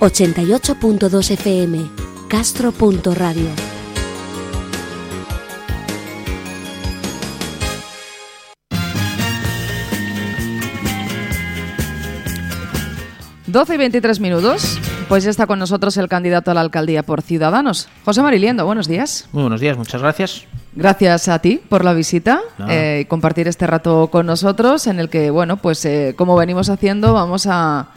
88.2 FM, castro.radio. Doce y 23 minutos. Pues ya está con nosotros el candidato a la alcaldía por Ciudadanos. José Mariliendo, buenos días. Muy buenos días, muchas gracias. Gracias a ti por la visita eh, y compartir este rato con nosotros, en el que, bueno, pues eh, como venimos haciendo, vamos a,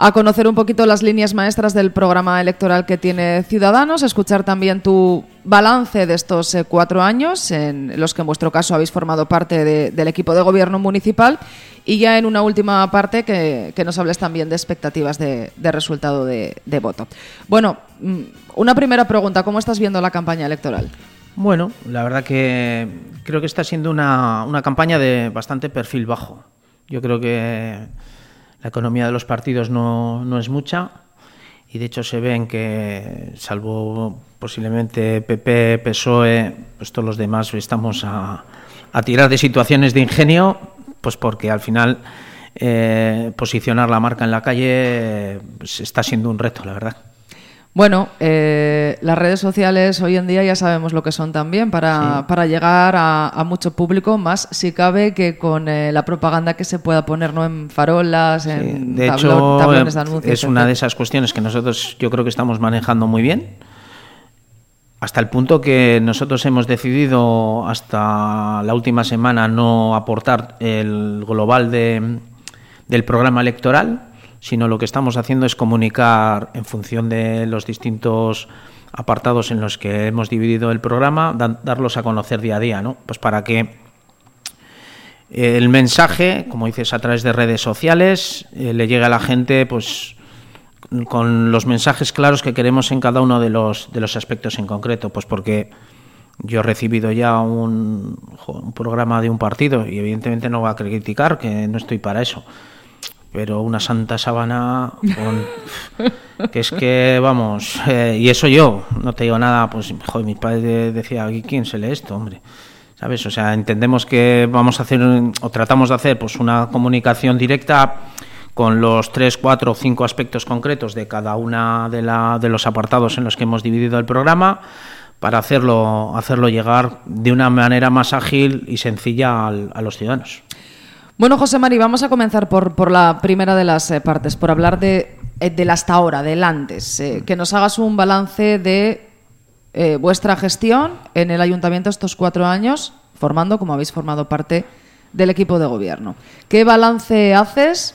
a conocer un poquito las líneas maestras del programa electoral que tiene Ciudadanos, escuchar también tu balance de estos eh, cuatro años, en los que en vuestro caso habéis formado parte del equipo de gobierno municipal, y ya en una última parte que, nos hables también de expectativas de, resultado de, voto. Bueno, mm, una primera pregunta, ¿cómo estás viendo la campaña electoral? Bueno, la verdad que creo que está siendo una, una campaña de bastante perfil bajo. Yo creo que la economía de los partidos no, no es mucha y de hecho se ven que, salvo posiblemente PP, PSOE, pues todos los demás estamos a, a tirar de situaciones de ingenio, pues porque al final eh, posicionar la marca en la calle pues está siendo un reto, la verdad. Bueno, eh, las redes sociales hoy en día ya sabemos lo que son también para, para llegar a, mucho público, más si cabe que con eh, la propaganda que se pueda poner ¿no? en farolas, en de hecho, tablones de anuncios. Es una de esas cuestiones que nosotros yo creo que estamos manejando muy bien. Hasta el punto que nosotros hemos decidido hasta la última semana no aportar el global de, del programa electoral sino lo que estamos haciendo es comunicar en función de los distintos apartados en los que hemos dividido el programa, darlos a conocer día a día, ¿no? Pues para que el mensaje, como dices, a través de redes sociales, eh, le llegue a la gente, pues con los mensajes claros que queremos en cada uno de los, de los aspectos en concreto, pues porque yo he recibido ya un, un programa de un partido y evidentemente no va a criticar, que no estoy para eso pero una santa sábana con, que es que vamos eh, y eso yo no te digo nada pues joder, mi padre decía quién se lee esto hombre sabes o sea entendemos que vamos a hacer o tratamos de hacer pues una comunicación directa con los tres cuatro cinco aspectos concretos de cada una de, la, de los apartados en los que hemos dividido el programa para hacerlo hacerlo llegar de una manera más ágil y sencilla a los ciudadanos bueno, José Mari, vamos a comenzar por, por la primera de las eh, partes, por hablar de, eh, del hasta ahora, del antes. Eh, que nos hagas un balance de vuestra gestión en el ayuntamiento estos cuatro años, formando, como habéis formado parte del equipo de gobierno. ¿Qué balance haces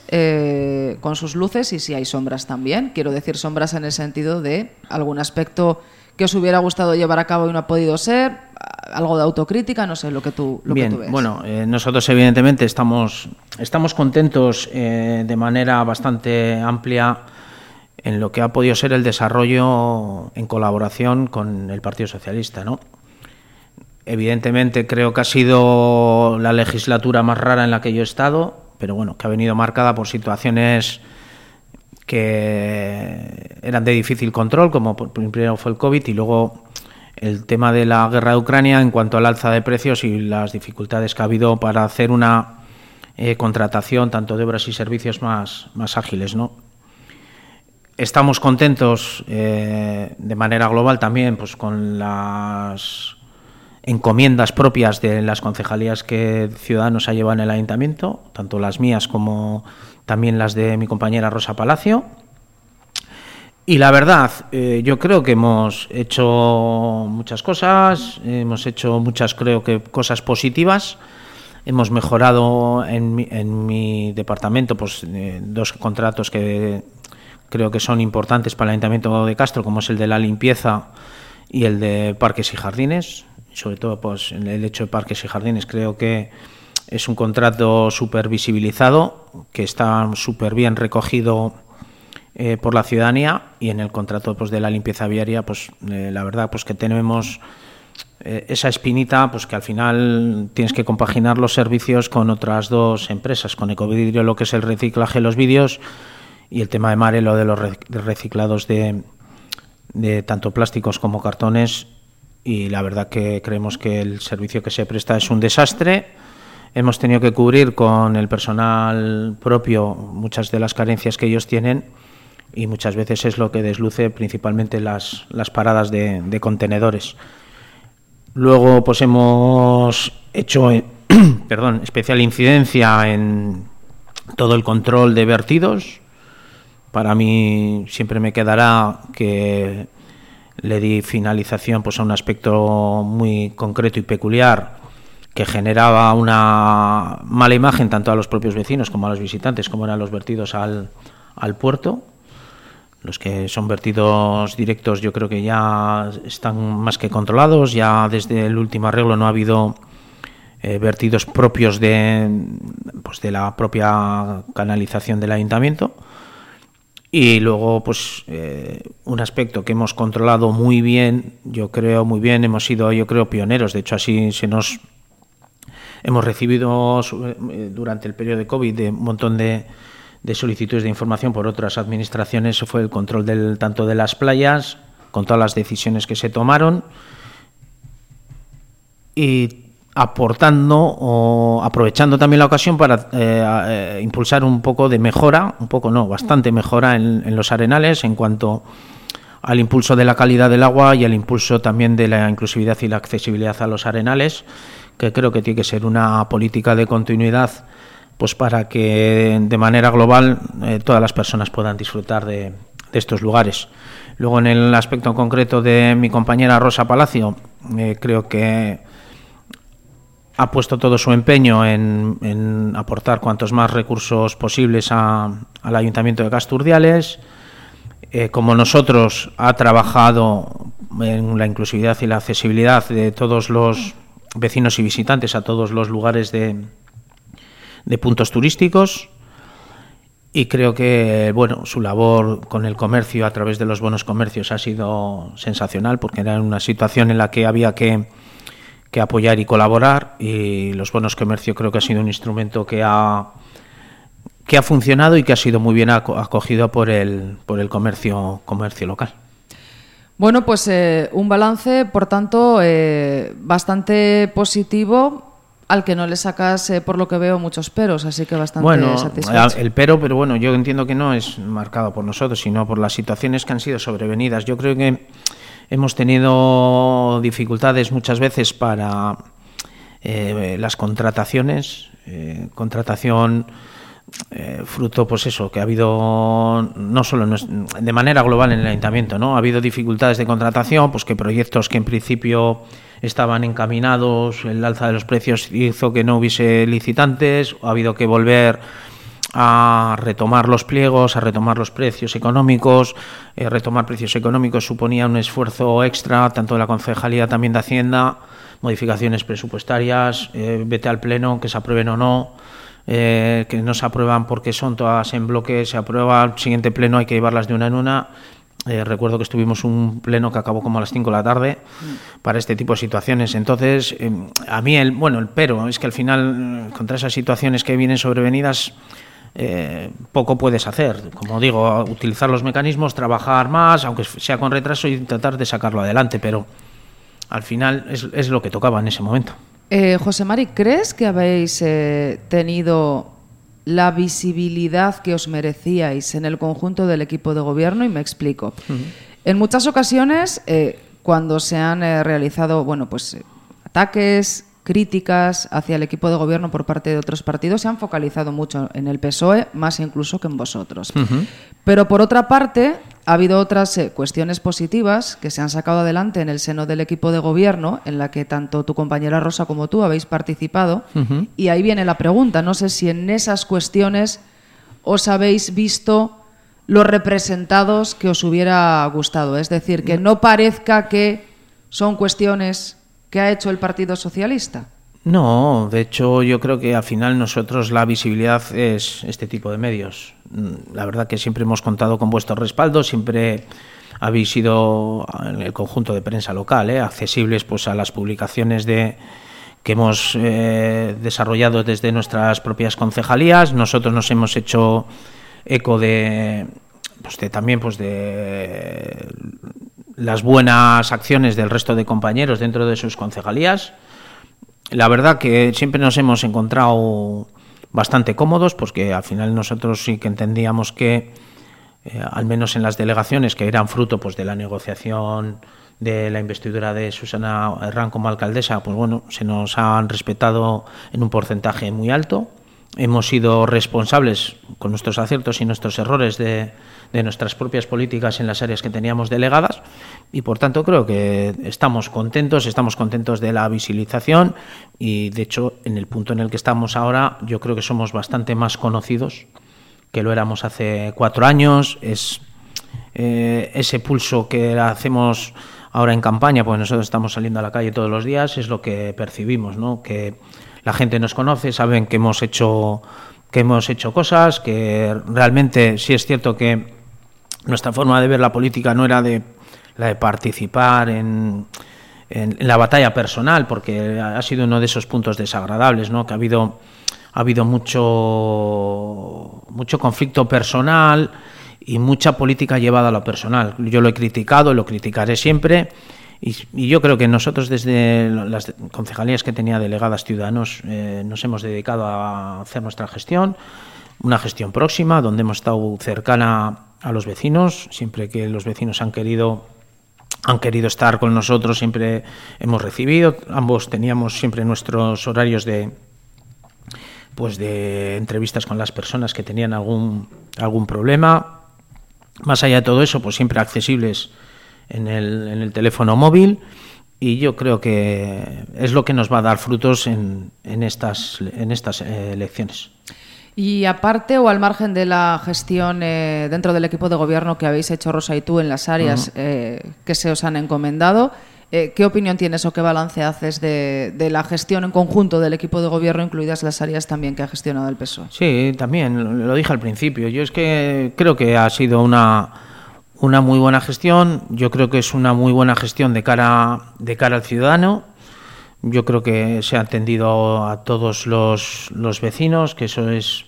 con sus luces y si hay sombras también? Quiero decir sombras en el sentido de algún aspecto que os hubiera gustado llevar a cabo y no ha podido ser, algo de autocrítica, no sé lo que tú, lo Bien, que tú ves. Bueno, eh, nosotros evidentemente estamos, estamos contentos eh, de manera bastante amplia en lo que ha podido ser el desarrollo en colaboración con el Partido Socialista, ¿no? Evidentemente creo que ha sido la legislatura más rara en la que yo he estado, pero bueno, que ha venido marcada por situaciones que eran de difícil control, como primero fue el COVID y luego el tema de la guerra de Ucrania en cuanto al alza de precios y las dificultades que ha habido para hacer una eh, contratación tanto de obras y servicios más, más ágiles. ¿no? Estamos contentos eh, de manera global también pues, con las encomiendas propias de las concejalías que Ciudadanos ha llevado en el ayuntamiento, tanto las mías como también las de mi compañera Rosa Palacio. Y la verdad, eh, yo creo que hemos hecho muchas cosas, hemos hecho muchas, creo que, cosas positivas. Hemos mejorado en mi, en mi departamento pues, eh, dos contratos que creo que son importantes para el Ayuntamiento de Castro, como es el de la limpieza y el de parques y jardines. Sobre todo, pues, el hecho de parques y jardines, creo que es un contrato súper visibilizado, que está súper bien recogido eh, por la ciudadanía y en el contrato pues, de la limpieza viaria, pues eh, la verdad pues que tenemos eh, esa espinita, pues que al final tienes que compaginar los servicios con otras dos empresas, con Ecovidrio lo que es el reciclaje de los vídeos y el tema de Mare lo de los reciclados de, de tanto plásticos como cartones y la verdad que creemos que el servicio que se presta es un desastre. Hemos tenido que cubrir con el personal propio muchas de las carencias que ellos tienen y muchas veces es lo que desluce principalmente las, las paradas de, contenedores. Luego pues hemos hecho perdón, especial incidencia en todo el control de vertidos. Para mí siempre me quedará que le di finalización pues a un aspecto muy concreto y peculiar que generaba una mala imagen tanto a los propios vecinos como a los visitantes, como eran los vertidos al, puerto los que son vertidos directos yo creo que ya están más que controlados, ya desde el último arreglo no ha habido eh, vertidos propios de, pues de la propia canalización del ayuntamiento. Y luego, pues, eh, un aspecto que hemos controlado muy bien, yo creo muy bien, hemos sido, yo creo, pioneros. De hecho, así se nos hemos recibido eh, durante el periodo de COVID de un montón de, de solicitudes de información por otras administraciones. Fue el control del, tanto de las playas, con todas las decisiones que se tomaron, y aportando o aprovechando también la ocasión para eh, eh, impulsar un poco de mejora, un poco no, bastante mejora en, en, los arenales en cuanto al impulso de la calidad del agua y al impulso también de la inclusividad y la accesibilidad a los arenales, que creo que tiene que ser una política de continuidad pues para que de manera global eh, todas las personas puedan disfrutar de, estos lugares. Luego, en el aspecto concreto de mi compañera Rosa Palacio, eh, creo que ha puesto todo su empeño en, aportar cuantos más recursos posibles al Ayuntamiento de Casturdiales. Eh, como nosotros, ha trabajado en la inclusividad y la accesibilidad de todos los vecinos y visitantes a todos los lugares de, de puntos turísticos y creo que bueno su labor con el comercio a través de los bonos comercios ha sido sensacional porque era una situación en la que había que, que apoyar y colaborar y los bonos comercio creo que ha sido un instrumento que ha que ha funcionado y que ha sido muy bien acogido por el por el comercio comercio local. Bueno, pues eh, un balance, por tanto, eh, bastante positivo al que no le sacas, eh, por lo que veo, muchos peros, así que bastante bueno, satisfecho. El pero, pero bueno, yo entiendo que no es marcado por nosotros, sino por las situaciones que han sido sobrevenidas. Yo creo que hemos tenido dificultades muchas veces para eh, las contrataciones, eh, contratación eh, fruto, pues eso, que ha habido no solo de manera global en el ayuntamiento, ¿no? Ha habido dificultades de contratación, pues que proyectos que en principio estaban encaminados, el alza de los precios hizo que no hubiese licitantes, ha habido que volver a retomar los pliegos, a retomar los precios económicos. Eh, retomar precios económicos suponía un esfuerzo extra, tanto de la Concejalía también de Hacienda, modificaciones presupuestarias, eh, vete al Pleno, que se aprueben o no. Eh, que no se aprueban porque son todas en bloque, se aprueba, al siguiente pleno hay que llevarlas de una en una. Eh, recuerdo que estuvimos un pleno que acabó como a las 5 de la tarde para este tipo de situaciones. Entonces, eh, a mí, el, bueno, el pero es que al final, contra esas situaciones que vienen sobrevenidas, poco puedes hacer. Como digo, utilizar los mecanismos, trabajar más, aunque sea con retraso, y tratar de sacarlo adelante. Pero al final es, es lo que tocaba en ese momento. Eh, José Mari, ¿crees que habéis eh, tenido la visibilidad que os merecíais en el conjunto del equipo de gobierno? Y me explico. En muchas ocasiones, eh, cuando se han realizado bueno, pues, ataques, críticas hacia el equipo de gobierno por parte de otros partidos se han focalizado mucho en el PSOE, más incluso que en vosotros. Pero por otra parte, ha habido otras eh, cuestiones positivas que se han sacado adelante en el seno del equipo de gobierno, en la que tanto tu compañera Rosa como tú habéis participado. Y ahí viene la pregunta. No sé si en esas cuestiones os habéis visto los representados que os hubiera gustado. Es decir, que no parezca que son cuestiones que ha hecho el Partido Socialista. No, de hecho yo creo que al final nosotros la visibilidad es este tipo de medios. Mm, la verdad que siempre hemos contado con vuestro respaldo, siempre habéis sido en el conjunto de prensa local, ¿eh? accesibles pues a las publicaciones de que hemos eh, desarrollado desde nuestras propias concejalías. Nosotros nos hemos hecho eco de, pues de también pues de las buenas acciones del resto de compañeros dentro de sus concejalías la verdad que siempre nos hemos encontrado bastante cómodos, porque al final nosotros sí que entendíamos que, eh, al menos en las delegaciones que eran fruto pues, de la negociación de la investidura de Susana Herrán como alcaldesa, pues bueno, se nos han respetado en un porcentaje muy alto. Hemos sido responsables con nuestros aciertos y nuestros errores de, nuestras propias políticas en las áreas que teníamos delegadas y por tanto creo que estamos contentos, estamos contentos de la visibilización y de hecho en el punto en el que estamos ahora yo creo que somos bastante más conocidos que lo éramos hace cuatro años, es eh, ese pulso que hacemos ahora en campaña, pues nosotros estamos saliendo a la calle todos los días, es lo que percibimos, ¿no? que la gente nos conoce, saben que hemos hecho que hemos hecho cosas, que realmente sí es cierto que nuestra forma de ver la política no era de la de participar en, en, la batalla personal, porque ha sido uno de esos puntos desagradables, ¿no? que ha habido, ha habido mucho, mucho conflicto personal y mucha política llevada a lo personal. Yo lo he criticado, lo criticaré siempre. Y, yo creo que nosotros desde las concejalías que tenía delegadas ciudadanos eh, nos hemos dedicado a hacer nuestra gestión, una gestión próxima, donde hemos estado cercana a los vecinos, siempre que los vecinos han querido han querido estar con nosotros, siempre hemos recibido, ambos teníamos siempre nuestros horarios de pues de entrevistas con las personas que tenían algún algún problema. Más allá de todo eso, pues siempre accesibles en el, en el teléfono móvil y yo creo que es lo que nos va a dar frutos en, en estas en estas eh, elecciones. Y aparte o al margen de la gestión eh, dentro del equipo de gobierno que habéis hecho Rosa y tú en las áreas eh, que se os han encomendado, eh, ¿qué opinión tienes o qué balance haces de, la gestión en conjunto del equipo de gobierno, incluidas las áreas también que ha gestionado el PSOE? Sí, también, lo dije al principio. Yo es que creo que ha sido una, una muy buena gestión. Yo creo que es una muy buena gestión de cara, de cara al ciudadano yo creo que se ha atendido a todos los, los vecinos, que eso es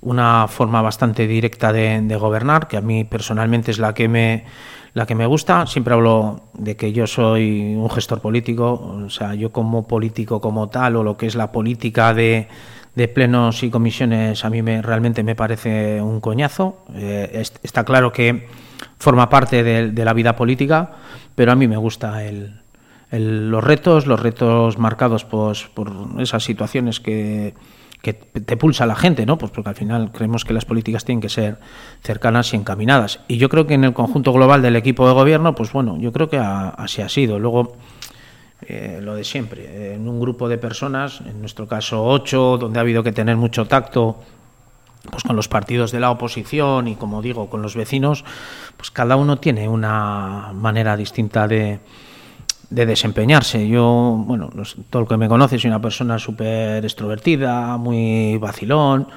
una forma bastante directa de, gobernar, que a mí personalmente es la que me la que me gusta. Siempre hablo de que yo soy un gestor político, o sea, yo como político como tal, o lo que es la política de, de plenos y comisiones, a mí me, realmente me parece un coñazo. Eh, está claro que forma parte de la vida política, pero a mí me gusta el, los retos, los retos marcados pues, por esas situaciones que, te pulsa la gente, ¿no? Pues porque al final creemos que las políticas tienen que ser cercanas y encaminadas. Y yo creo que en el conjunto global del equipo de gobierno, pues bueno, yo creo que así ha sido. Luego, eh, lo de siempre, en un grupo de personas, en nuestro caso ocho, donde ha habido que tener mucho tacto pues con los partidos de la oposición y como digo con los vecinos pues cada uno tiene una manera distinta de, de desempeñarse. Yo, bueno, todo el que me conoce, soy una persona súper extrovertida, muy vacilón.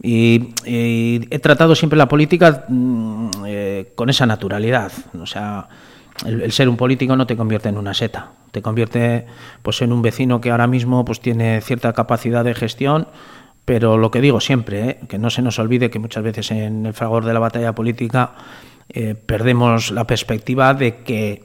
Y, he tratado siempre la política mm, eh, con esa naturalidad. O sea, el, ser un político no te convierte en una seta, te convierte pues en un vecino que ahora mismo pues tiene cierta capacidad de gestión, pero lo que digo siempre, eh, que no se nos olvide que muchas veces en el fragor de la batalla política eh, perdemos la perspectiva de que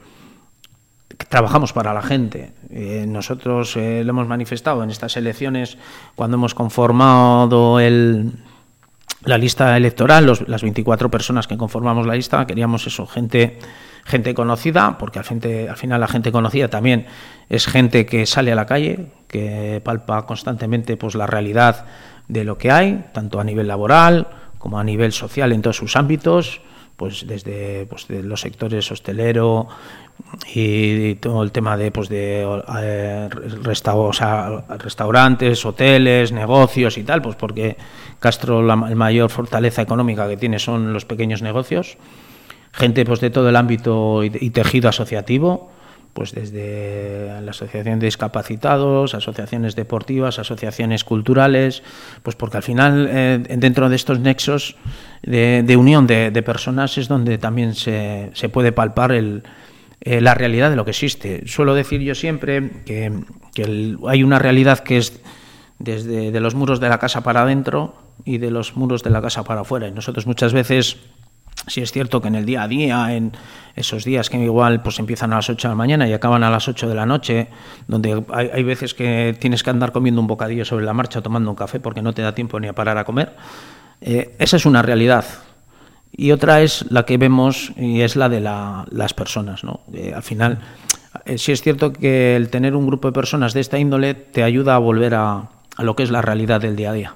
trabajamos para la gente. Eh, nosotros lo hemos manifestado en estas elecciones cuando hemos conformado la lista electoral, las 24 personas que conformamos la lista, queríamos eso, gente gente conocida, porque al, al final la gente conocida también es gente que sale a la calle, que palpa constantemente pues la realidad de lo que hay, tanto a nivel laboral como a nivel social en todos sus ámbitos, pues desde pues, de los sectores hostelero, y todo el tema de, pues de eh, restaurantes, hoteles, negocios y tal, pues porque Castro la, mayor fortaleza económica que tiene son los pequeños negocios, gente pues de todo el ámbito y, tejido asociativo, pues desde la Asociación de Discapacitados, asociaciones deportivas, asociaciones culturales, pues porque al final eh, dentro de estos nexos de, unión de, personas es donde también se, se puede palpar el, eh, la realidad de lo que existe. Suelo decir yo siempre que, hay una realidad que es desde de los muros de la casa para adentro y de los muros de la casa para afuera. Y nosotros muchas veces si es cierto que en el día a día, en esos días que igual pues empiezan a las 8 de la mañana y acaban a las 8 de la noche, donde hay, veces que tienes que andar comiendo un bocadillo sobre la marcha o tomando un café porque no te da tiempo ni a parar a comer, eh, esa es una realidad. Y otra es la que vemos y es la de las personas. ¿no? Eh, al final, eh, sí es cierto que el tener un grupo de personas de esta índole te ayuda a volver a lo que es la realidad del día a día.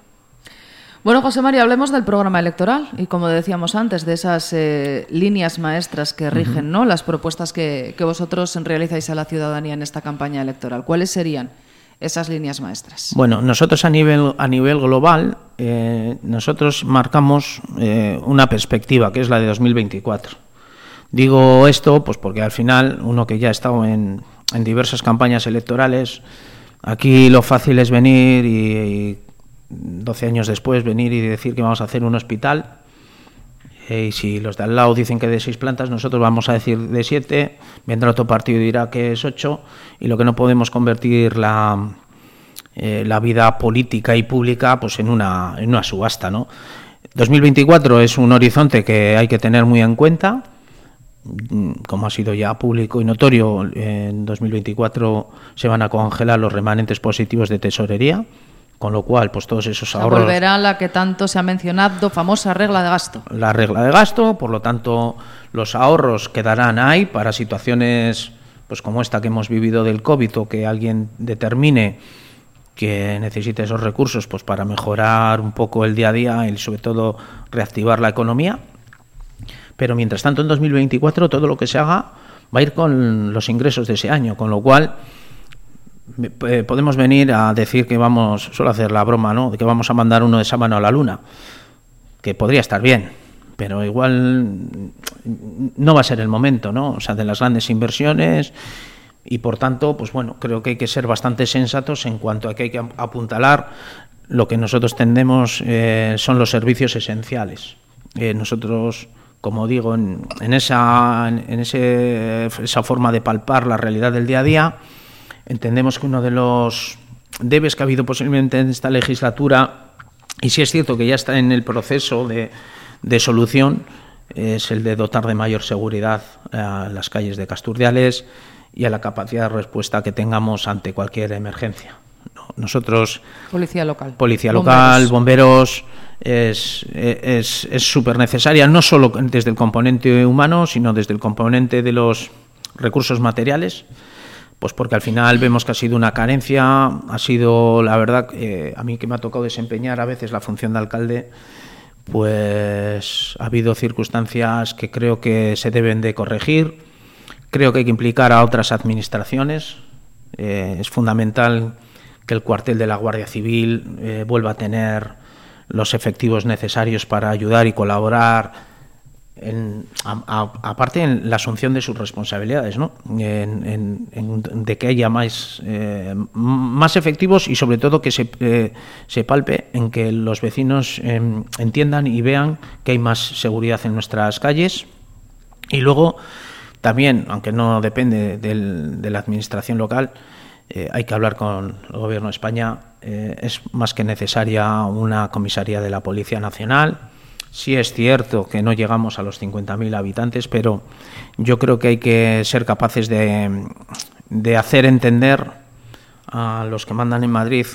Bueno, José María, hablemos del programa electoral y, como decíamos antes, de esas eh, líneas maestras que rigen ¿no? las propuestas que, vosotros realizáis a la ciudadanía en esta campaña electoral. ¿Cuáles serían esas líneas maestras? Bueno, nosotros a nivel, a nivel global, eh, nosotros marcamos eh, una perspectiva que es la de 2024. Digo esto pues porque al final, uno que ya ha estado en, en diversas campañas electorales, aquí lo fácil es venir y 12 años después venir y decir que vamos a hacer un hospital eh, y si los de al lado dicen que de seis plantas, nosotros vamos a decir de siete, vendrá otro partido y dirá que es ocho, y lo que no podemos convertir la, eh, la vida política y pública pues en una, en una subasta. ¿no? 2024 es un horizonte que hay que tener muy en cuenta, como ha sido ya público y notorio, en 2024 se van a congelar los remanentes positivos de tesorería con lo cual, pues todos esos ahorros... volverá la que tanto se ha mencionado, famosa regla de gasto. La regla de gasto, por lo tanto, los ahorros quedarán ahí para situaciones pues como esta que hemos vivido del COVID o que alguien determine que necesite esos recursos pues para mejorar un poco el día a día y sobre todo reactivar la economía. Pero mientras tanto en 2024 todo lo que se haga va a ir con los ingresos de ese año, con lo cual eh, podemos venir a decir que vamos, suelo hacer la broma, ¿no? De que vamos a mandar uno de esa mano a la luna, que podría estar bien, pero igual no va a ser el momento, ¿no? O sea, de las grandes inversiones y por tanto, pues bueno, creo que hay que ser bastante sensatos en cuanto a que hay que apuntalar lo que nosotros tendemos eh, son los servicios esenciales. Eh, nosotros como digo, en, en, esa, en ese, esa forma de palpar la realidad del día a día, Entendemos que uno de los debes que ha habido posiblemente en esta legislatura, y si es cierto que ya está en el proceso de, solución, es el de dotar de mayor seguridad a las calles de Casturdiales y a la capacidad de respuesta que tengamos ante cualquier emergencia. Nosotros... Policía local. Policía local, bomberos, es súper es, necesaria, no solo desde el componente humano, sino desde el componente de los recursos materiales. Pues porque al final vemos que ha sido una carencia, ha sido, la verdad, a mí que me ha tocado desempeñar a veces la función de alcalde, pues ha habido circunstancias que creo que se deben de corregir, creo que hay que implicar a otras administraciones, eh, es fundamental que el cuartel de la Guardia Civil eh, vuelva a tener los efectivos necesarios para ayudar y colaborar aparte en la asunción de sus responsabilidades, ¿no? de que haya más, eh, más efectivos y sobre todo que se, eh, se palpe en que los vecinos em, entiendan y vean que hay más seguridad en nuestras calles. Y luego también, aunque no depende de la administración local, eh, hay que hablar con el Gobierno de España. es más que necesaria una comisaría de la Policía Nacional Sí es cierto que no llegamos a los 50.000 habitantes, pero yo creo que hay que ser capaces de, de, hacer entender a los que mandan en Madrid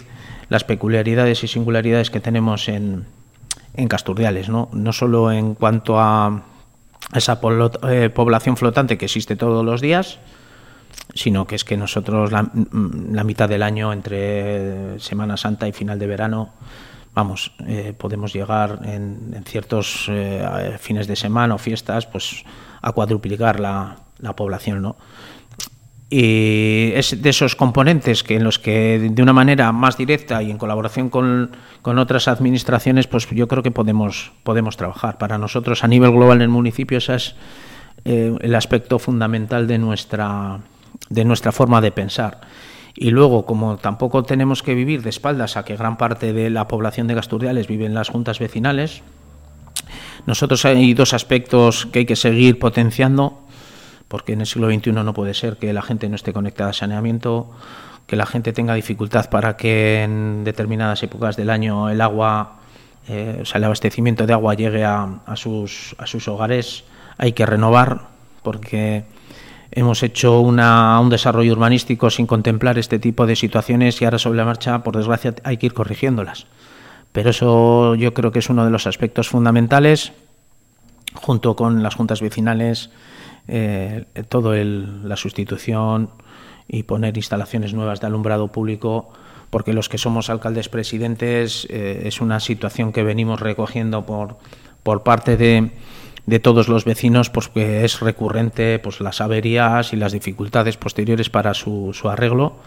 las peculiaridades y singularidades que tenemos en, en Casturdiales, ¿no? no solo en cuanto a esa eh, población flotante que existe todos los días, sino que es que nosotros la, la mitad del año entre Semana Santa y final de verano vamos, eh, podemos llegar en, ciertos eh, fines de semana o fiestas, pues a cuadruplicar la, población, ¿no? Y es de esos componentes que en los que de una manera más directa y en colaboración con, otras administraciones, pues yo creo que podemos, podemos trabajar. Para nosotros a nivel global en el municipio ese es eh, el aspecto fundamental de nuestra, de nuestra forma de pensar. Y luego, como tampoco tenemos que vivir de espaldas a que gran parte de la población de Gasturdiales vive en las juntas vecinales, nosotros hay dos aspectos que hay que seguir potenciando, porque en el siglo XXI no puede ser que la gente no esté conectada a saneamiento, que la gente tenga dificultad para que en determinadas épocas del año el agua, eh, o sea, el abastecimiento de agua llegue a, a, sus, a sus hogares. Hay que renovar, porque hemos hecho una, un desarrollo urbanístico sin contemplar este tipo de situaciones y ahora sobre la marcha, por desgracia, hay que ir corrigiéndolas. Pero eso yo creo que es uno de los aspectos fundamentales, junto con las juntas vecinales, eh, todo el, la sustitución y poner instalaciones nuevas de alumbrado público, porque los que somos alcaldes presidentes eh, es una situación que venimos recogiendo por, por parte de, de todos los vecinos, pues que es recurrente pues las averías y las dificultades posteriores para su, su arreglo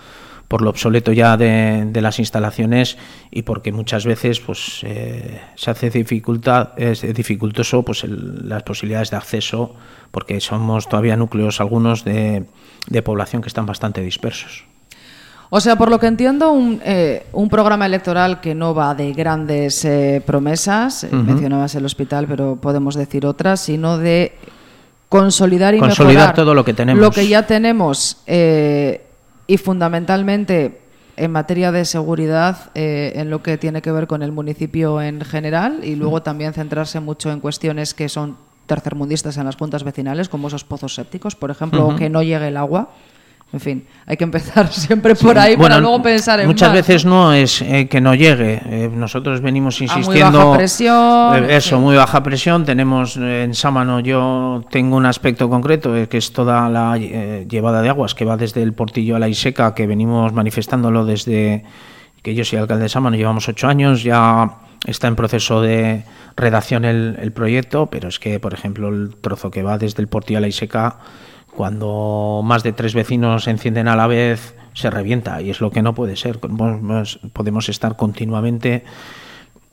por lo obsoleto ya de, de, las instalaciones y porque muchas veces pues eh, se hace dificultad es dificultoso pues el, las posibilidades de acceso porque somos todavía núcleos algunos de, de población que están bastante dispersos. O sea, por lo que entiendo, un, eh, un programa electoral que no va de grandes eh, promesas, uh -huh. mencionabas el hospital, pero podemos decir otras, sino de consolidar y consolidar mejorar todo lo que tenemos. Lo que ya tenemos eh, y fundamentalmente en materia de seguridad, eh, en lo que tiene que ver con el municipio en general y luego también centrarse mucho en cuestiones que son tercermundistas en las juntas vecinales, como esos pozos sépticos, por ejemplo, uh -huh. que no llegue el agua. En fin, hay que empezar siempre por ahí bueno, para luego pensar en Muchas más. veces no es eh, que no llegue. Eh, nosotros venimos insistiendo. A muy baja presión. Eh, eso, sí. muy baja presión. Tenemos en Sámano, yo tengo un aspecto concreto, que es toda la llevada de aguas, que va desde el Portillo a la Iseca, que venimos manifestándolo desde que yo soy alcalde de Sámano, llevamos ocho años, ya está en proceso de redacción el, el proyecto, pero es que, por ejemplo, el trozo que va desde el Portillo a la Iseca cuando más de tres vecinos se encienden a la vez, se revienta y es lo que no puede ser. Podemos estar continuamente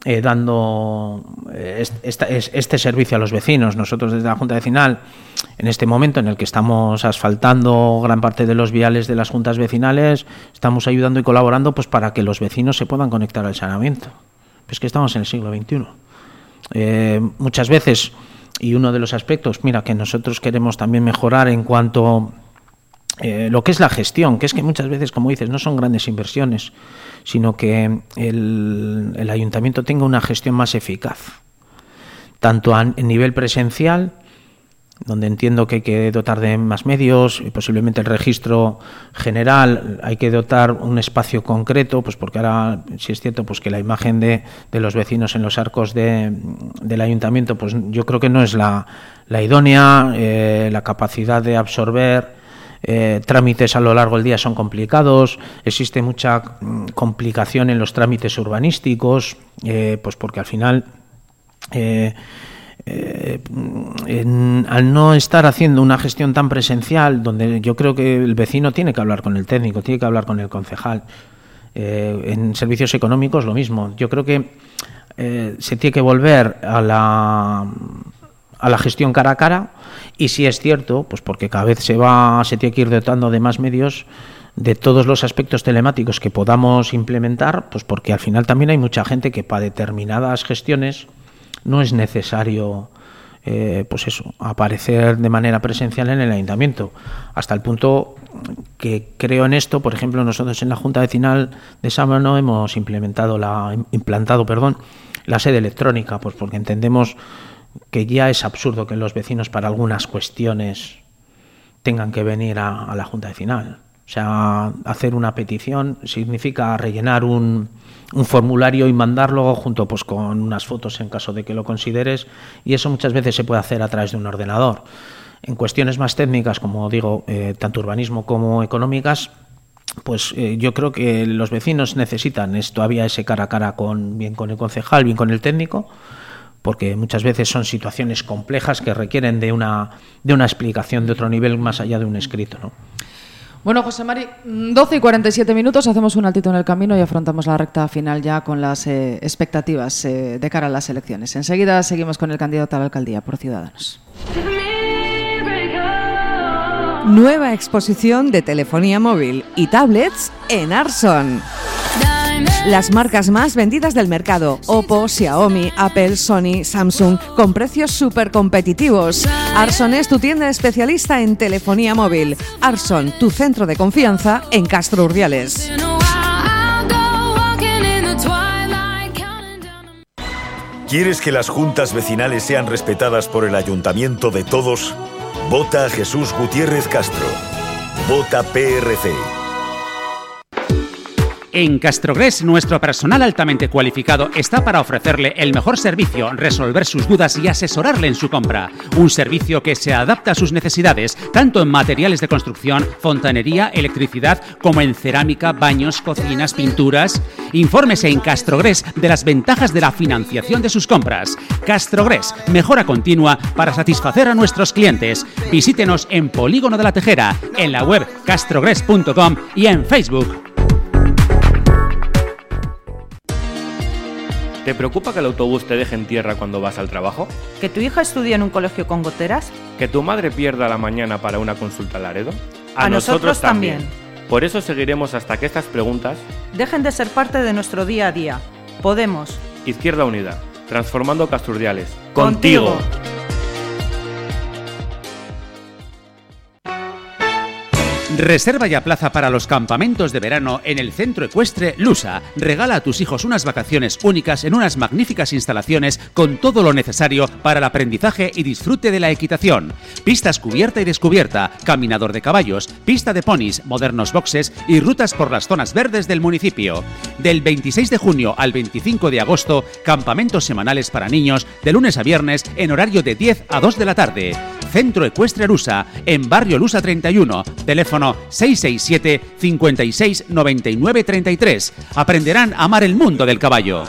eh, dando este, este, servicio a los vecinos. Nosotros desde la Junta Vecinal, en este momento en el que estamos asfaltando gran parte de los viales de las juntas vecinales, estamos ayudando y colaborando pues, para que los vecinos se puedan conectar al saneamiento. Es que estamos en el siglo XXI. Eh, muchas veces y uno de los aspectos, mira, que nosotros queremos también mejorar en cuanto eh, lo que es la gestión, que es que muchas veces, como dices, no son grandes inversiones, sino que el, el ayuntamiento tenga una gestión más eficaz, tanto a, nivel presencial donde entiendo que hay que dotar de más medios posiblemente el registro general hay que dotar un espacio concreto pues porque ahora si es cierto pues que la imagen de, de los vecinos en los arcos de, del ayuntamiento pues yo creo que no es la, la idónea eh, la capacidad de absorber eh, trámites a lo largo del día son complicados, existe mucha mm, complicación en los trámites urbanísticos, eh, pues porque al final eh, al no estar haciendo una gestión tan presencial, donde yo creo que el vecino tiene que hablar con el técnico, tiene que hablar con el concejal. Eh, en servicios económicos lo mismo. Yo creo que eh, se tiene que volver a la a la gestión cara a cara y si es cierto, pues porque cada vez se va se tiene que ir dotando de más medios de todos los aspectos telemáticos que podamos implementar, pues porque al final también hay mucha gente que para determinadas gestiones no es necesario eh, pues eso, aparecer de manera presencial en el ayuntamiento, hasta el punto que creo en esto, por ejemplo, nosotros en la Junta Vecinal de Sámano hemos implementado la implantado, perdón, la sede electrónica, pues porque entendemos que ya es absurdo que los vecinos para algunas cuestiones tengan que venir a, a la Junta Vecinal. O sea, hacer una petición significa rellenar un, formulario y mandarlo junto pues con unas fotos en caso de que lo consideres y eso muchas veces se puede hacer a través de un ordenador. En cuestiones más técnicas, como digo, eh, tanto urbanismo como económicas, pues eh, yo creo que los vecinos necesitan es todavía ese cara a cara con bien con el concejal, bien con el técnico, porque muchas veces son situaciones complejas que requieren de una de una explicación de otro nivel más allá de un escrito, ¿no? Bueno, José Mari, 12 y 47 minutos, hacemos un altito en el camino y afrontamos la recta final ya con las eh, expectativas eh, de cara a las elecciones. Enseguida seguimos con el candidato a la alcaldía por Ciudadanos. Nueva exposición de telefonía móvil y tablets en Arson. Las marcas más vendidas del mercado, Oppo, Xiaomi, Apple, Sony, Samsung, con precios súper competitivos. Arson es tu tienda especialista en telefonía móvil. Arson, tu centro de confianza en Castro Urdiales. ¿Quieres que las juntas vecinales sean respetadas por el ayuntamiento de todos? Vota a Jesús Gutiérrez Castro. Vota PRC. En Castrogres, nuestro personal altamente cualificado está para ofrecerle el mejor servicio, resolver sus dudas y asesorarle en su compra. Un servicio que se adapta a sus necesidades, tanto en materiales de construcción, fontanería, electricidad, como en cerámica, baños, cocinas, pinturas. Infórmese en Castrogres de las ventajas de la financiación de sus compras. Castrogres, mejora continua para satisfacer a nuestros clientes. Visítenos en Polígono de la Tejera, en la web castrogres.com y en Facebook. ¿Te preocupa que el autobús te deje en tierra cuando vas al trabajo? ¿Que tu hija estudie en un colegio con goteras? ¿Que tu madre pierda la mañana para una consulta al Laredo? A, nosotros, también. Por eso seguiremos hasta que estas preguntas dejen de ser parte de nuestro día a día. Podemos. Izquierda Unida, transformando Casturdiales. Contigo. Reserva ya plaza para los campamentos de verano en el centro ecuestre Lusa. Regala a tus hijos unas vacaciones únicas en unas magníficas instalaciones con todo lo necesario para el aprendizaje y disfrute de la equitación. Pistas cubierta y descubierta, caminador de caballos, pista de ponis, modernos boxes y rutas por las zonas verdes del municipio. Del 26 de junio al 25 de agosto, campamentos semanales para niños de lunes a viernes en horario de 10 a 2 de la tarde. Centro Ecuestre Lusa, en Barrio Lusa 31, teléfono 667 56 99 33. Aprenderán a amar el mundo del caballo.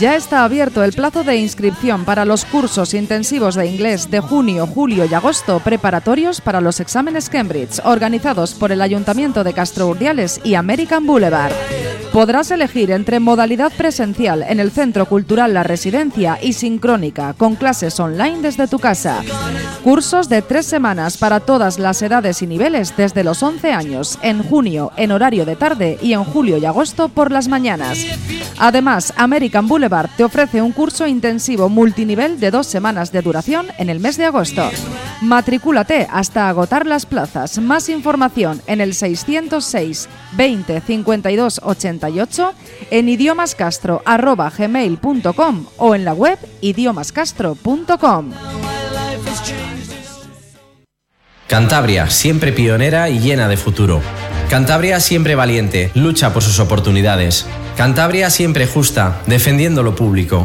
Ya está abierto el plazo de inscripción para los cursos intensivos de inglés de junio, julio y agosto preparatorios para los exámenes Cambridge, organizados por el Ayuntamiento de Castro Urdiales y American Boulevard. Podrás elegir entre modalidad presencial en el Centro Cultural La Residencia y sincrónica, con clases online desde tu casa. Cursos de tres semanas para todas las edades y niveles desde los 11 años, en junio en horario de tarde y en julio y agosto por las mañanas. Además, American Boulevard te ofrece un curso intensivo multinivel de dos semanas de duración en el mes de agosto. Matricúlate hasta agotar las plazas. Más información en el 606 20 52 88 en idiomascastro.gmail.com o en la web idiomascastro.com. Cantabria, siempre pionera y llena de futuro. Cantabria siempre valiente, lucha por sus oportunidades. Cantabria siempre justa, defendiendo lo público.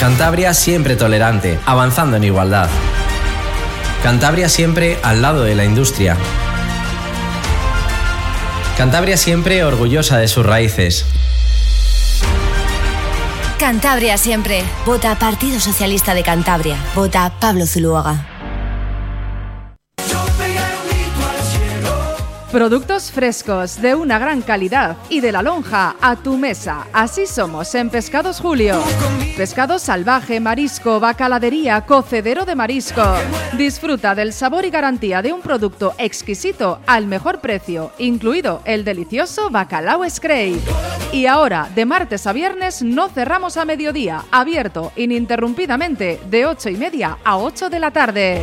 Cantabria siempre tolerante, avanzando en igualdad. Cantabria siempre al lado de la industria. Cantabria siempre orgullosa de sus raíces. Cantabria siempre. Vota Partido Socialista de Cantabria. Vota Pablo Zuluaga. Productos frescos, de una gran calidad y de la lonja a tu mesa. Así somos en Pescados Julio. Pescado salvaje, marisco, bacaladería, cocedero de marisco. Disfruta del sabor y garantía de un producto exquisito al mejor precio, incluido el delicioso bacalao Scray. Y ahora, de martes a viernes, no cerramos a mediodía, abierto ininterrumpidamente de 8 y media a 8 de la tarde.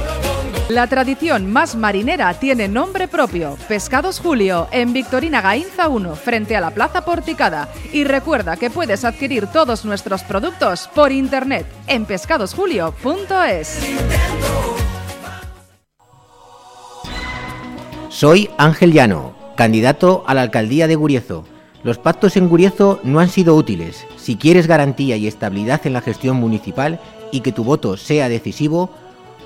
La tradición más marinera tiene nombre propio, Pescados Julio, en Victorina Gainza 1, frente a la Plaza Porticada. Y recuerda que puedes adquirir todos nuestros productos por internet en pescadosjulio.es. Soy Ángel Llano, candidato a la alcaldía de Guriezo. Los pactos en Guriezo no han sido útiles. Si quieres garantía y estabilidad en la gestión municipal y que tu voto sea decisivo,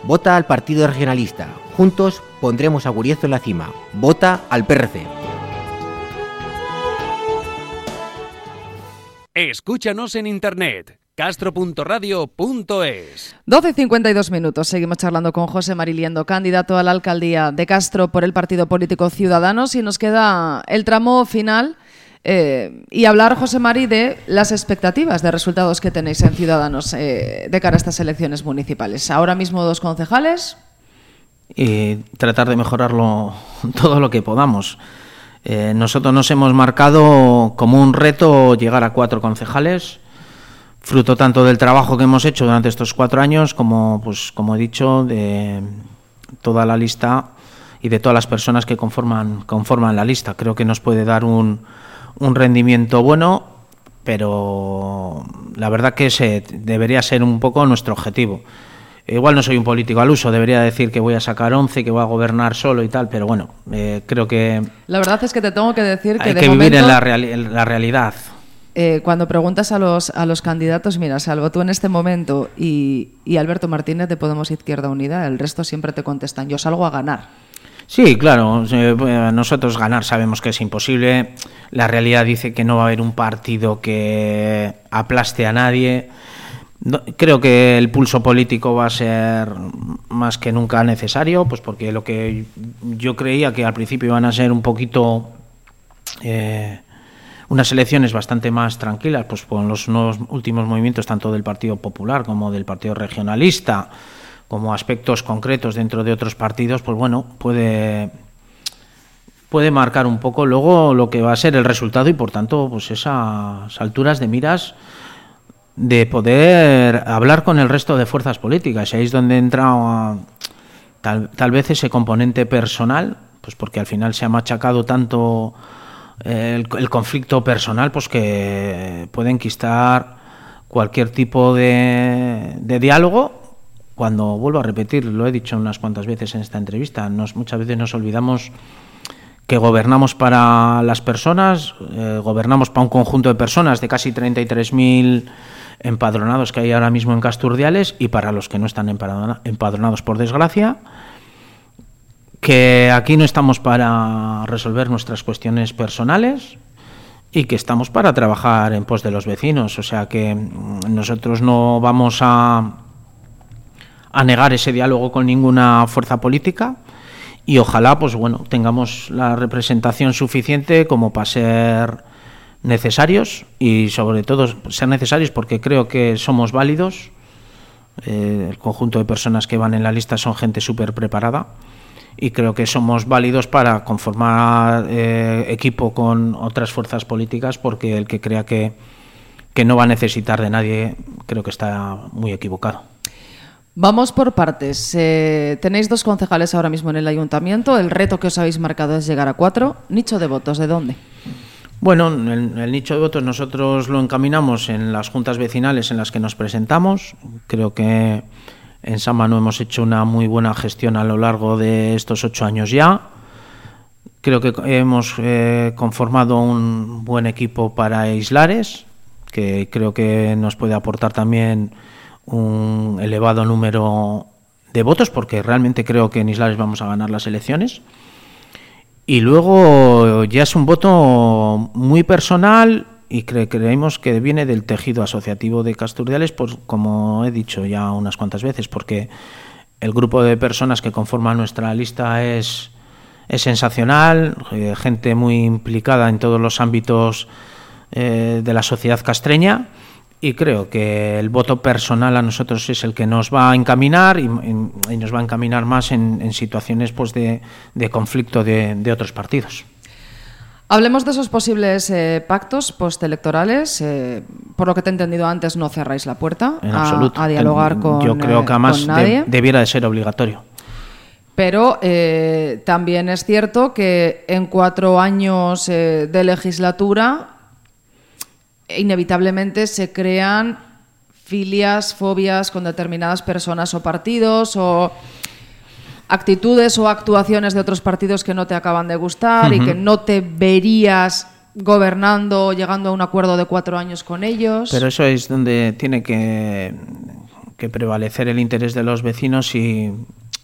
Vota al Partido Regionalista. Juntos pondremos a Guriezo en la cima. Vota al PRC. Escúchanos en internet castro.radio.es 12.52 minutos. Seguimos charlando con José Mariliendo, candidato a la alcaldía de Castro por el partido político Ciudadanos y nos queda el tramo final Eh, y hablar, José Mari, de las expectativas de resultados que tenéis en Ciudadanos eh, de cara a estas elecciones municipales. Ahora mismo dos concejales. Y tratar de mejorarlo todo lo que podamos. Eh, nosotros nos hemos marcado como un reto llegar a cuatro concejales, fruto tanto del trabajo que hemos hecho durante estos cuatro años como, pues, como he dicho, de toda la lista y de todas las personas que conforman, conforman la lista. Creo que nos puede dar un, un rendimiento bueno, pero la verdad que ese debería ser un poco nuestro objetivo. Igual no soy un político al uso, debería decir que voy a sacar 11, que voy a gobernar solo y tal, pero bueno, eh, creo que... La verdad es que te tengo que decir que... Hay que vivir en la, la realidad. Eh, cuando preguntas a los, a los candidatos, mira, salvo tú en este momento y, y Alberto Martínez de Podemos Izquierda Unida, el resto siempre te contestan, yo salgo a ganar. Sí, claro, nosotros ganar sabemos que es imposible. La realidad dice que no va a haber un partido que aplaste a nadie. creo que el pulso político va a ser más que nunca necesario, pues porque lo que yo creía que al principio iban a ser un poquito eh, unas elecciones bastante más tranquilas, pues con los nuevos últimos movimientos tanto del Partido Popular como del Partido Regionalista como aspectos concretos dentro de otros partidos, pues bueno, puede puede marcar un poco luego lo que va a ser el resultado y por tanto pues esas alturas de miras de poder hablar con el resto de fuerzas políticas. Ahí es donde entra tal, tal vez ese componente personal, pues porque al final se ha machacado tanto el, el conflicto personal, pues que puede enquistar cualquier tipo de, de diálogo cuando vuelvo a repetir, lo he dicho unas cuantas veces en esta entrevista, nos, muchas veces nos olvidamos que gobernamos para las personas, eh, gobernamos para un conjunto de personas de casi 33.000 empadronados que hay ahora mismo en Casturdiales y para los que no están empadronados por desgracia, que aquí no estamos para resolver nuestras cuestiones personales y que estamos para trabajar en pos de los vecinos, o sea que mm, nosotros no vamos a a negar ese diálogo con ninguna fuerza política y ojalá pues bueno tengamos la representación suficiente como para ser necesarios y sobre todo ser necesarios porque creo que somos válidos eh, el conjunto de personas que van en la lista son gente súper preparada y creo que somos válidos para conformar eh, equipo con otras fuerzas políticas porque el que crea que, que no va a necesitar de nadie creo que está muy equivocado. Vamos por partes. Eh, tenéis dos concejales ahora mismo en el ayuntamiento. El reto que os habéis marcado es llegar a cuatro. ¿Nicho de votos de dónde? Bueno, el, nicho de votos nosotros lo encaminamos en las juntas vecinales en las que nos presentamos. Creo que en Samano hemos hecho una muy buena gestión a lo largo de estos ocho años ya. Creo que hemos eh, conformado un buen equipo para Islares, que creo que nos puede aportar también un elevado número de votos, porque realmente creo que en Islares vamos a ganar las elecciones. Y luego ya es un voto muy personal y creemos que viene del tejido asociativo de Casturdiales, pues, como he dicho ya unas cuantas veces, porque el grupo de personas que conforman nuestra lista es, es sensacional, eh, gente muy implicada en todos los ámbitos eh, de la sociedad castreña y creo que el voto personal a nosotros es el que nos va a encaminar y, nos va a encaminar más en, situaciones pues, de, conflicto de, otros partidos. Hablemos de esos posibles eh, pactos postelectorales. Eh, por lo que te he entendido antes, no cerráis la puerta a, dialogar con Yo creo que además debiera de ser obligatorio. Pero eh, también es cierto que en cuatro años de legislatura inevitablemente se crean filias, fobias con determinadas personas o partidos o actitudes o actuaciones de otros partidos que no te acaban de gustar y que no te verías gobernando o llegando a un acuerdo de cuatro años con ellos. Pero eso es donde tiene que, que prevalecer el interés de los vecinos y,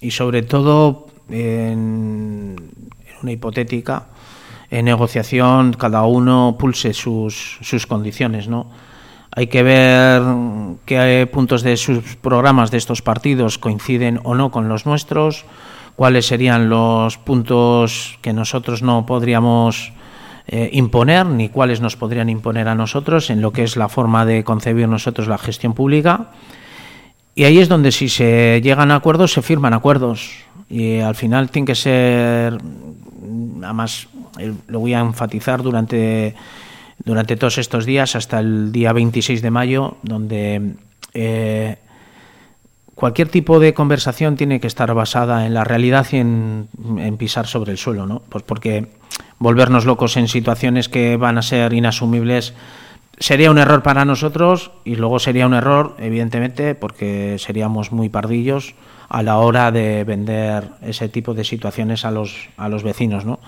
y sobre todo en, en una hipotética en negociación cada uno pulse sus, sus condiciones, ¿no? Hay que ver qué puntos de sus programas de estos partidos coinciden o no con los nuestros, cuáles serían los puntos que nosotros no podríamos eh, imponer ni cuáles nos podrían imponer a nosotros en lo que es la forma de concebir nosotros la gestión pública. Y ahí es donde si se llegan a acuerdos, se firman acuerdos. Y al final tiene que ser, además eh, lo voy a enfatizar durante, durante todos estos días, hasta el día 26 de mayo, donde eh, cualquier tipo de conversación tiene que estar basada en la realidad y en, pisar sobre el suelo, ¿no? Pues porque volvernos locos en situaciones que van a ser inasumibles sería un error para nosotros y luego sería un error, evidentemente, porque seríamos muy pardillos a la hora de vender ese tipo de situaciones a los, a los vecinos, ¿no?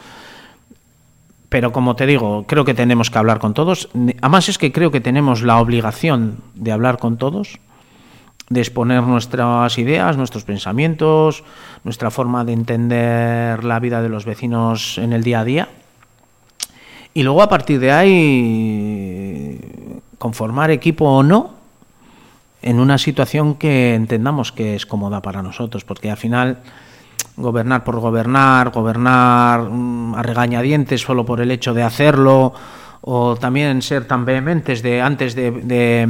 Pero como te digo, creo que tenemos que hablar con todos. Además es que creo que tenemos la obligación de hablar con todos, de exponer nuestras ideas, nuestros pensamientos, nuestra forma de entender la vida de los vecinos en el día a día. Y luego a partir de ahí conformar equipo o no en una situación que entendamos que es cómoda para nosotros, porque al final gobernar por gobernar, gobernar mm, a regañadientes solo por el hecho de hacerlo, o también ser tan vehementes de antes de,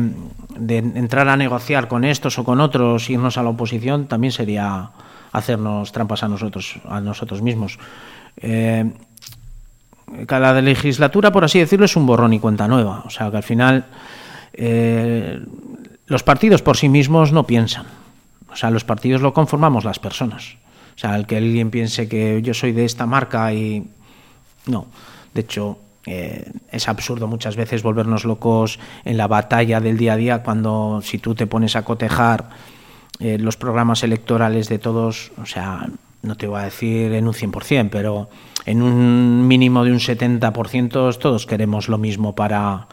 entrar a negociar con estos o con otros, irnos a la oposición, también sería hacernos trampas a nosotros, a nosotros mismos. Eh, cada legislatura, por así decirlo, es un borrón y cuenta nueva. O sea que al final eh, los partidos por sí mismos no piensan. O sea, los partidos lo conformamos las personas. O sea, el que alguien piense que yo soy de esta marca y... No. De hecho, eh, es absurdo muchas veces volvernos locos en la batalla del día a día cuando si tú te pones a cotejar eh, los programas electorales de todos, o sea, no te voy a decir en un 100%, pero en un mínimo de un 70% todos queremos lo mismo para,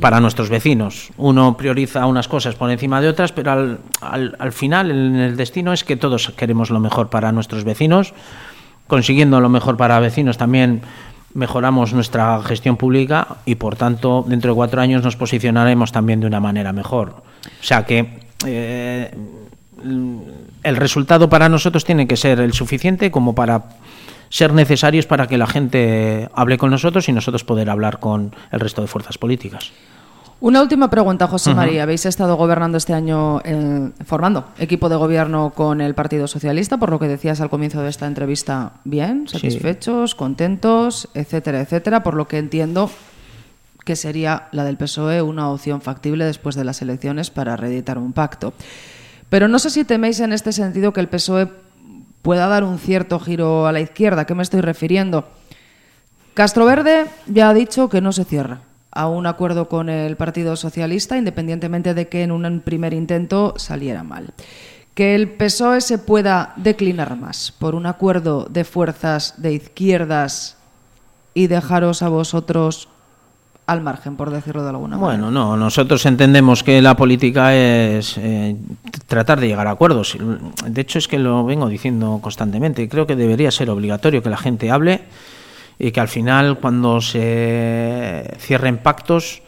para nuestros vecinos. Uno prioriza unas cosas por encima de otras, pero al, al, final, en el destino, es que todos queremos lo mejor para nuestros vecinos. Consiguiendo lo mejor para vecinos también mejoramos nuestra gestión pública y, por tanto, dentro de cuatro años nos posicionaremos también de una manera mejor. O sea que eh, el resultado para nosotros tiene que ser el suficiente como para ser necesarios para que la gente hable con nosotros y nosotros poder hablar con el resto de fuerzas políticas. Una última pregunta, José María. Habéis estado gobernando este año, eh, formando equipo de gobierno con el Partido Socialista, por lo que decías al comienzo de esta entrevista, bien, satisfechos, contentos, etcétera, etcétera, por lo que entiendo que sería la del PSOE una opción factible después de las elecciones para reeditar un pacto. Pero no sé si teméis en este sentido que el PSOE pueda dar un cierto giro a la izquierda. ¿A qué me estoy refiriendo? Castro Verde ya ha dicho que no se cierra a un acuerdo con el Partido Socialista, independientemente de que en un primer intento saliera mal. Que el PSOE se pueda declinar más por un acuerdo de fuerzas de izquierdas y dejaros a vosotros al margen, por decirlo de alguna manera. Bueno, no, nosotros entendemos que la política es eh, tratar de llegar a acuerdos. De hecho, es que lo vengo diciendo constantemente. Creo que debería ser obligatorio que la gente hable y que al final, cuando se cierren pactos,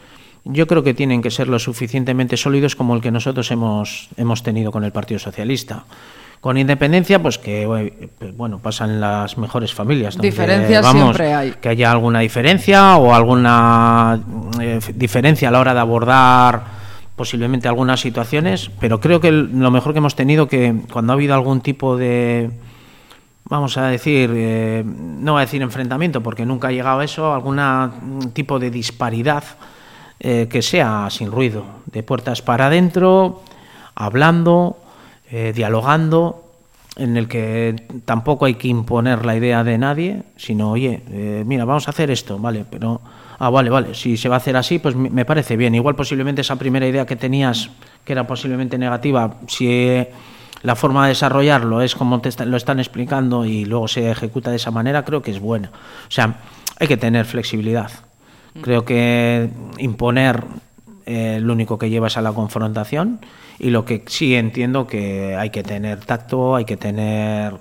yo creo que tienen que ser lo suficientemente sólidos como el que nosotros hemos, hemos tenido con el Partido Socialista. Con independencia, pues que pues bueno pasan las mejores familias. Diferencias siempre hay. Que haya alguna diferencia o alguna eh, diferencia a la hora de abordar posiblemente algunas situaciones, pero creo que lo mejor que hemos tenido que cuando ha habido algún tipo de vamos a decir, eh, no voy a decir enfrentamiento porque nunca ha llegado a eso, algún tipo de disparidad eh, que sea sin ruido, de puertas para adentro, hablando, eh, dialogando, en el que tampoco hay que imponer la idea de nadie, sino, oye, eh, mira, vamos a hacer esto, vale, pero, ah, vale, vale, si se va a hacer así, pues me parece bien. Igual posiblemente esa primera idea que tenías, que era posiblemente negativa, si la forma de desarrollarlo es como te lo están explicando y luego se ejecuta de esa manera, creo que es buena. O sea, hay que tener flexibilidad. Creo que imponer eh, lo único que lleva es a la confrontación y lo que sí entiendo que hay que tener tacto, hay que tener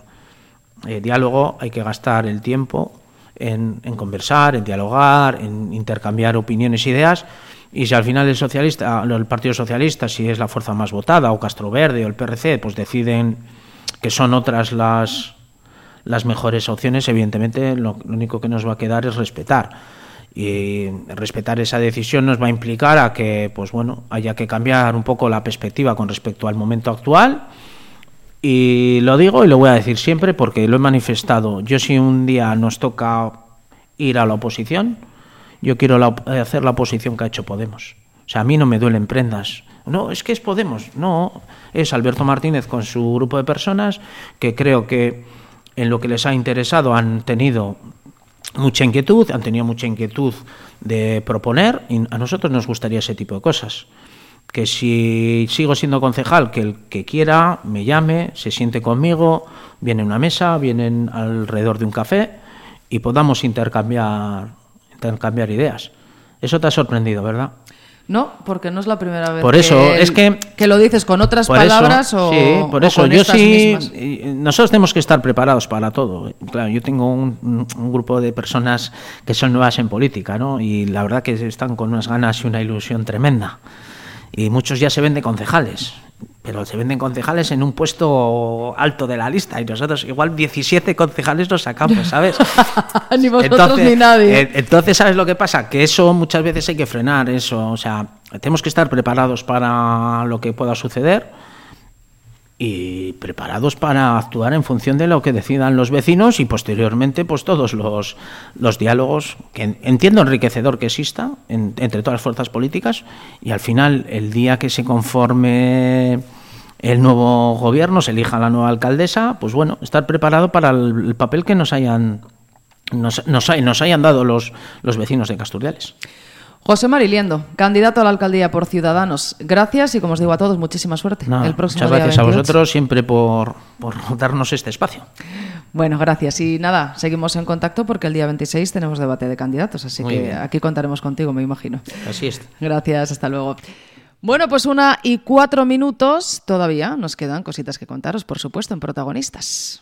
eh, diálogo, hay que gastar el tiempo en, conversar, en dialogar, en intercambiar opiniones, e ideas. Y si al final el socialista, el Partido Socialista, si es la fuerza más votada, o Castro Verde o el PRC, pues deciden que son otras las las mejores opciones, evidentemente lo, único que nos va a quedar es respetar. Y respetar esa decisión nos va a implicar a que, pues bueno, haya que cambiar un poco la perspectiva con respecto al momento actual. Y lo digo y lo voy a decir siempre porque lo he manifestado. Yo si un día nos toca ir a la oposición, yo quiero hacer la oposición que ha hecho Podemos. O sea, a mí no me duelen prendas. No, es que es Podemos. No, es Alberto Martínez con su grupo de personas que creo que en lo que les ha interesado han tenido mucha inquietud, han tenido mucha inquietud de proponer y a nosotros nos gustaría ese tipo de cosas. Que si sigo siendo concejal, que el que quiera me llame, se siente conmigo, viene a una mesa, vienen alrededor de un café y podamos intercambiar, intercambiar ideas. Eso te ha sorprendido, ¿verdad? No, porque no es la primera vez. Por eso, que, es que. Que lo dices con otras palabras o. Sí, por eso. yo sí. Nosotros tenemos que estar preparados para todo. Claro, yo tengo un, grupo de personas que son nuevas en política, ¿no? Y la verdad que están con unas ganas y una ilusión tremenda. Y muchos ya se ven de concejales pero se venden concejales en un puesto alto de la lista y nosotros igual 17 concejales nos sacamos, ¿sabes? ni vosotros ni nadie. Eh, entonces, ¿sabes lo que pasa? Que eso muchas veces hay que frenar eso, o sea, tenemos que estar preparados para lo que pueda suceder y preparados para actuar en función de lo que decidan los vecinos y posteriormente pues todos los, los diálogos que entiendo enriquecedor que exista entre todas las fuerzas políticas y al final el día que se conforme el nuevo gobierno, se elija la nueva alcaldesa, pues bueno, estar preparado para el, papel que nos hayan nos, nos, nos hayan dado los, los vecinos de Casturdiales. José Mariliendo, candidato a la alcaldía por Ciudadanos. Gracias y, como os digo a todos, muchísima suerte. el próximo muchas gracias a vosotros siempre por, por darnos este espacio. Bueno, gracias. Y nada, seguimos en contacto porque el día 26 tenemos debate de candidatos, así que aquí contaremos contigo, me imagino. Así es. Gracias, hasta luego. Bueno, pues una y cuatro minutos todavía. Nos quedan cositas que contaros, por supuesto, en protagonistas.